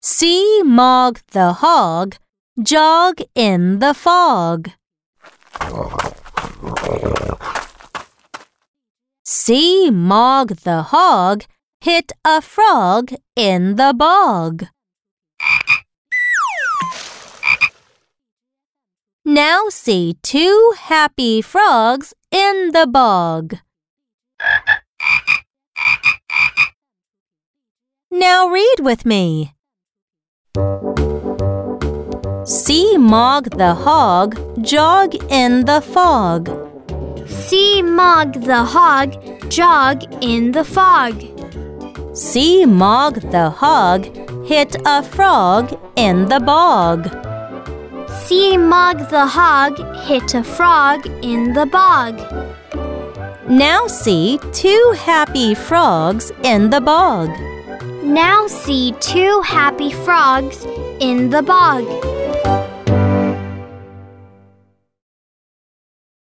See Mog the hog jog in the fog. See Mog the hog hit a frog in the bog. Now see two happy frogs in the bog. Now read with me. See Mog the hog jog in the fog. See Mog the hog jog in the fog. See Mog the hog hit a frog in the bog. See Mog the hog hit a frog in the bog. Now see two happy frogs in the bog. Now see two happy frogs in the bog.